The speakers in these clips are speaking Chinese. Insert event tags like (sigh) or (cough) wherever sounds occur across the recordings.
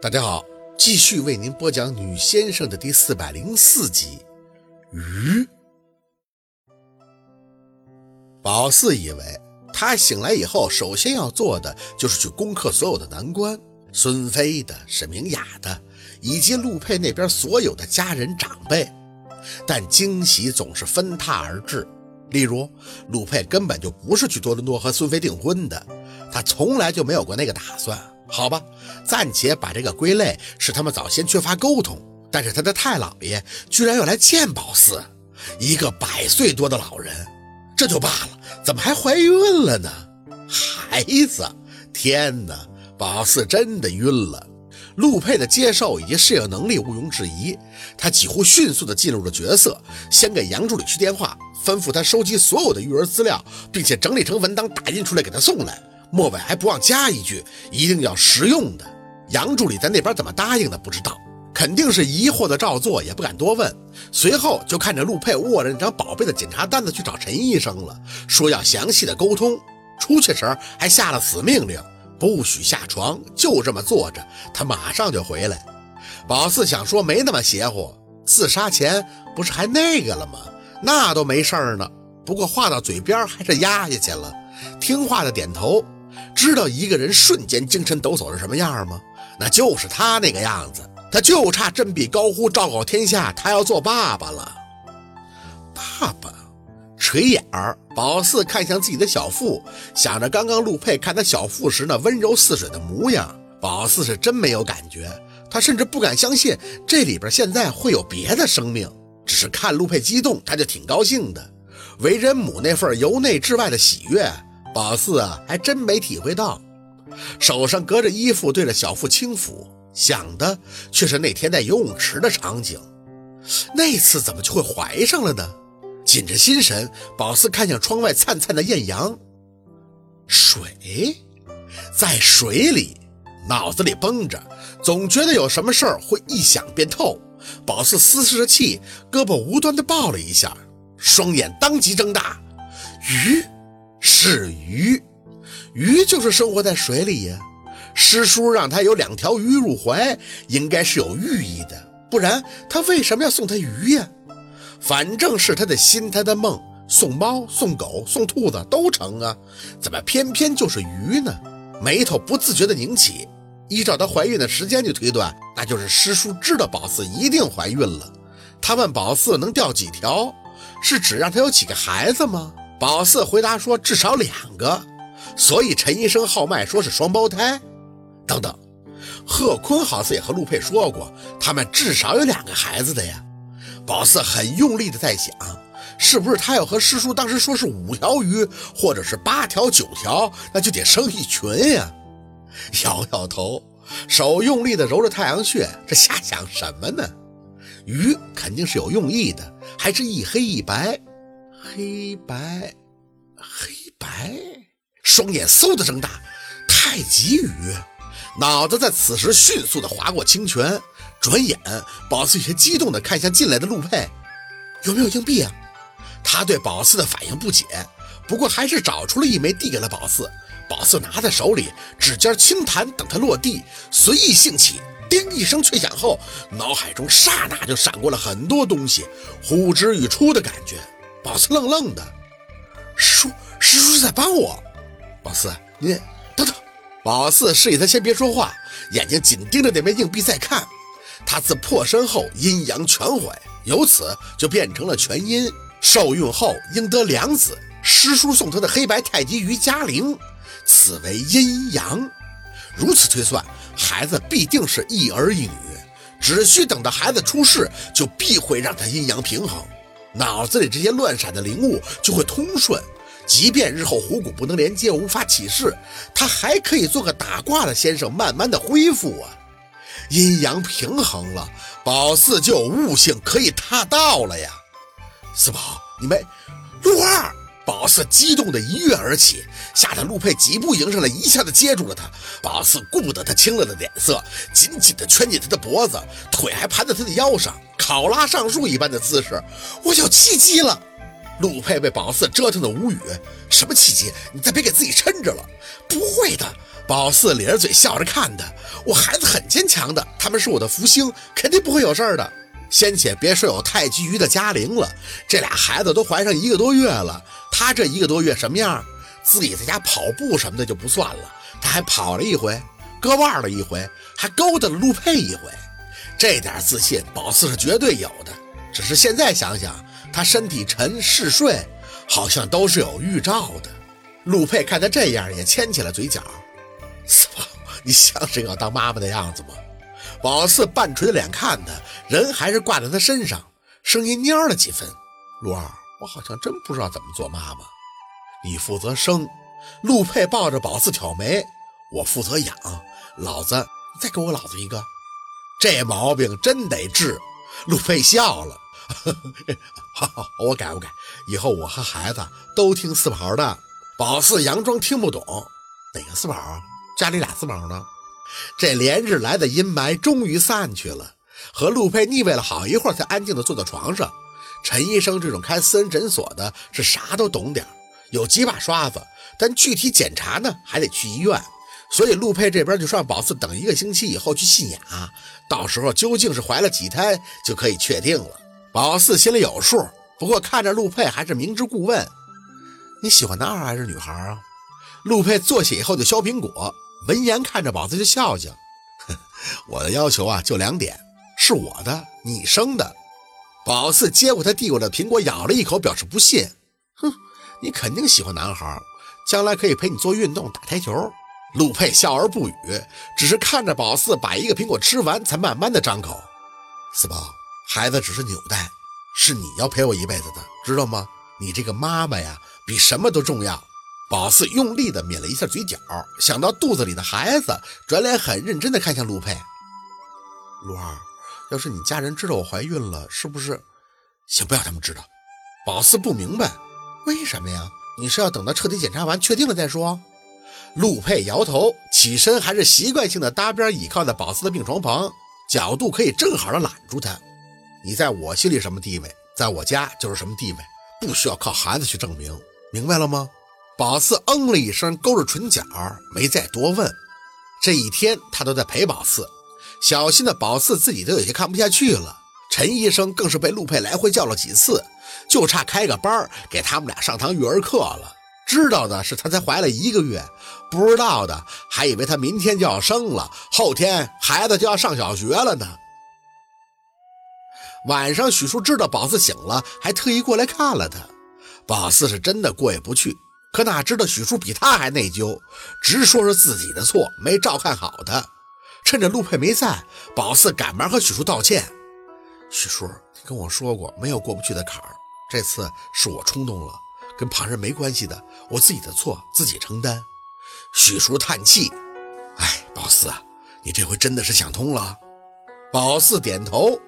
大家好，继续为您播讲《女先生》的第四百零四集。鱼，宝四以为他醒来以后，首先要做的就是去攻克所有的难关，孙飞的、沈明雅的，以及陆佩那边所有的家人长辈。但惊喜总是分沓而至，例如陆佩根本就不是去多伦多和孙飞订婚的，他从来就没有过那个打算。好吧，暂且把这个归类是他们早先缺乏沟通。但是他的太姥爷居然要来见宝四，一个百岁多的老人，这就罢了，怎么还怀孕了呢？孩子，天哪！宝四真的晕了。陆佩的接受以及适应能力毋庸置疑，他几乎迅速地进入了角色，先给杨助理去电话，吩咐他收集所有的育儿资料，并且整理成文档打印出来给他送来。末尾还不忘加一句：“一定要实用的。”杨助理在那边怎么答应的不知道，肯定是疑惑的照做，也不敢多问。随后就看着陆佩握着那张宝贝的检查单子去找陈医生了，说要详细的沟通。出去时还下了死命令，不许下床，就这么坐着，他马上就回来。宝四想说没那么邪乎，自杀前不是还那个了吗？那都没事儿呢。不过话到嘴边还是压下去了，听话的点头。知道一个人瞬间精神抖擞是什么样吗？那就是他那个样子，他就差振臂高呼昭告天下，他要做爸爸了。爸爸，垂眼儿，宝四看向自己的小腹，想着刚刚陆佩看他小腹时那温柔似水的模样，宝四是真没有感觉，他甚至不敢相信这里边现在会有别的生命。只是看陆佩激动，他就挺高兴的，为人母那份由内至外的喜悦。宝四啊，还真没体会到，手上隔着衣服对着小腹轻抚，想的却是那天在游泳池的场景。那次怎么就会怀上了呢？紧着心神，宝四看向窗外灿灿的艳阳。水，在水里，脑子里绷着，总觉得有什么事儿会一想便透。宝四嘶嘶着气，胳膊无端的抱了一下，双眼当即睁大，鱼。是鱼，鱼就是生活在水里呀。师叔让他有两条鱼入怀，应该是有寓意的，不然他为什么要送他鱼呀？反正是他的心，他的梦，送猫、送狗、送兔子都成啊，怎么偏偏就是鱼呢？眉头不自觉的拧起。依照他怀孕的时间去推断，那就是师叔知道宝四一定怀孕了。他问宝四能掉几条，是指让他有几个孩子吗？宝四回答说：“至少两个，所以陈医生号脉说是双胞胎。等等，贺坤好似也和陆佩说过，他们至少有两个孩子的呀。”宝四很用力的在想，是不是他要和师叔当时说是五条鱼，或者是八条、九条，那就得生一群呀。摇摇头，手用力的揉着太阳穴，这瞎想什么呢？鱼肯定是有用意的，还是一黑一白。黑白，黑白，双眼嗖的睁大，太极鱼，脑子在此时迅速的划过清泉，转眼，宝四有些激动的看向进来的陆佩，有没有硬币啊？他对宝四的反应不解，不过还是找出了一枚递给了宝四，宝四拿在手里，指尖轻弹，等他落地，随意兴起，叮一声脆响后，脑海中刹那就闪过了很多东西，呼之欲出的感觉。宝四愣愣的，师叔，师叔在帮我。宝四，你等等。宝四示意他先别说话，眼睛紧盯着那枚硬币在看。他自破身后阴阳全毁，由此就变成了全阴。受孕后应得两子，师叔送他的黑白太极鱼嘉陵，此为阴阳。如此推算，孩子必定是一儿一女。只需等到孩子出世，就必会让他阴阳平衡。脑子里这些乱闪的灵物就会通顺，即便日后虎骨不能连接，无法起势，他还可以做个打卦的先生，慢慢的恢复啊。阴阳平衡了，宝四就有悟性可以踏道了呀。四宝，你没？陆二，宝四激动的一跃而起，吓得陆佩几步迎上来，一下子接住了他。宝四顾不得他清冷的脸色，紧紧的圈紧他的脖子，腿还盘在他的腰上。考拉上树一般的姿势，我有契机了！陆佩被宝四折腾的无语，什么契机？你再别给自己抻着了。不会的，宝四咧着嘴笑着看他，我孩子很坚强的，他们是我的福星，肯定不会有事儿的。先且别说有太极鱼的嘉玲了，这俩孩子都怀上一个多月了，他这一个多月什么样？自己在家跑步什么的就不算了，他还跑了一回，割腕了一回，还勾搭了陆佩一回，这点自信宝四是绝对有的。只是现在想想。他身体沉嗜睡，好像都是有预兆的。陆佩看他这样，也牵起了嘴角。四宝，你像是要当妈妈的样子吗？宝四半垂着脸看他，人还是挂在他身上，声音蔫了几分。陆二，我好像真不知道怎么做妈妈。你负责生。陆佩抱着宝四挑眉。我负责养。老子，再给我老子一个。这毛病真得治。陆佩笑了。好，(laughs) 好，我改，我改，以后我和孩子都听四宝的。宝四佯装听不懂，哪个四宝？家里俩四宝呢？这连日来的阴霾终于散去了。和陆佩腻味了好一会儿，才安静地坐在床上。陈医生这种开私人诊所的，是啥都懂点有几把刷子，但具体检查呢，还得去医院。所以陆佩这边就让宝四等一个星期以后去信雅，到时候究竟是怀了几胎，就可以确定了。宝四心里有数，不过看着陆佩还是明知故问：“你喜欢男孩还是女孩啊？”陆佩坐下以后就削苹果，闻言看着宝四就笑笑：“ (laughs) 我的要求啊就两点，是我的，你生的。”宝四接过他递过来的苹果，咬了一口，表示不信：“哼，你肯定喜欢男孩，将来可以陪你做运动、打台球。”陆佩笑而不语，只是看着宝四把一个苹果吃完，才慢慢的张口：“四宝。”孩子只是纽带，是你要陪我一辈子的，知道吗？你这个妈妈呀，比什么都重要。宝四用力的抿了一下嘴角，想到肚子里的孩子，转脸很认真的看向陆佩。陆二，要是你家人知道我怀孕了，是不是？先不要他们知道。宝四不明白，为什么呀？你是要等到彻底检查完确定了再说？陆佩摇头，起身还是习惯性的搭边倚靠在宝四的病床旁，角度可以正好的揽住他。你在我心里什么地位，在我家就是什么地位，不需要靠孩子去证明，明白了吗？宝四嗯了一声，勾着唇角，没再多问。这一天他都在陪宝四，小心的宝四自己都有些看不下去了。陈医生更是被陆佩来回叫了几次，就差开个班给他们俩上堂育儿课了。知道的是她才怀了一个月，不知道的还以为她明天就要生了，后天孩子就要上小学了呢。晚上，许叔知道宝四醒了，还特意过来看了他。宝四是真的过意不去，可哪知道许叔比他还内疚，直说是自己的错，没照看好他。趁着陆佩没在，宝四赶忙和许叔道歉：“许叔，你跟我说过没有过不去的坎儿，这次是我冲动了，跟旁人没关系的，我自己的错自己承担。”许叔叹气：“哎，宝四啊，你这回真的是想通了。”宝四点头。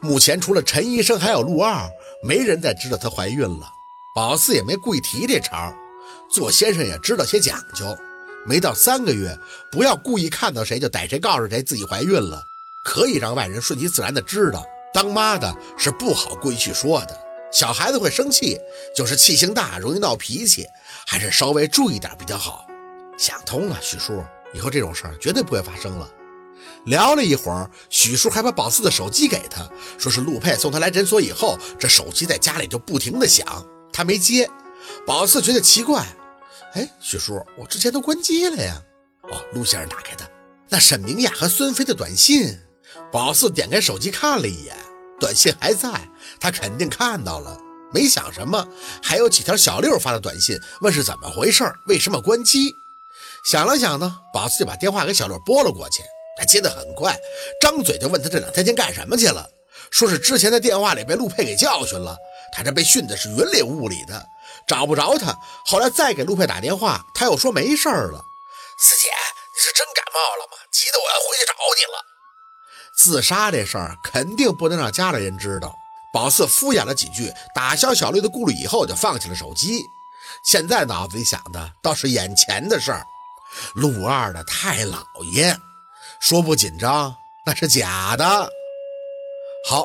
目前除了陈医生，还有陆二，没人再知道她怀孕了。宝四也没故意提这茬，做先生也知道些讲究。没到三个月，不要故意看到谁就逮谁告诉谁自己怀孕了，可以让外人顺其自然的知道。当妈的是不好故意去说的，小孩子会生气，就是气性大，容易闹脾气，还是稍微注意点比较好。想通了，许叔，以后这种事儿绝对不会发生了。聊了一会儿，许叔还把宝四的手机给他，说是陆佩送他来诊所以后，这手机在家里就不停的响，他没接。宝四觉得奇怪，哎，许叔，我之前都关机了呀。哦，陆先生打开的，那沈明雅和孙飞的短信。宝四点开手机看了一眼，短信还在，他肯定看到了，没想什么。还有几条小六发的短信，问是怎么回事，为什么关机？想了想呢，宝四就把电话给小六拨了过去。他接得很快，张嘴就问他这两天干什么去了，说是之前在电话里被陆佩给教训了，他这被训的是云里雾里的，找不着他。后来再给陆佩打电话，他又说没事了。四姐，你是真感冒了吗？急得我要回去找你了。自杀这事儿肯定不能让家里人知道。宝四敷衍了几句，打消小绿的顾虑以后，就放弃了手机。现在脑子里想的倒是眼前的事儿，陆二的太姥爷。说不紧张那是假的。好，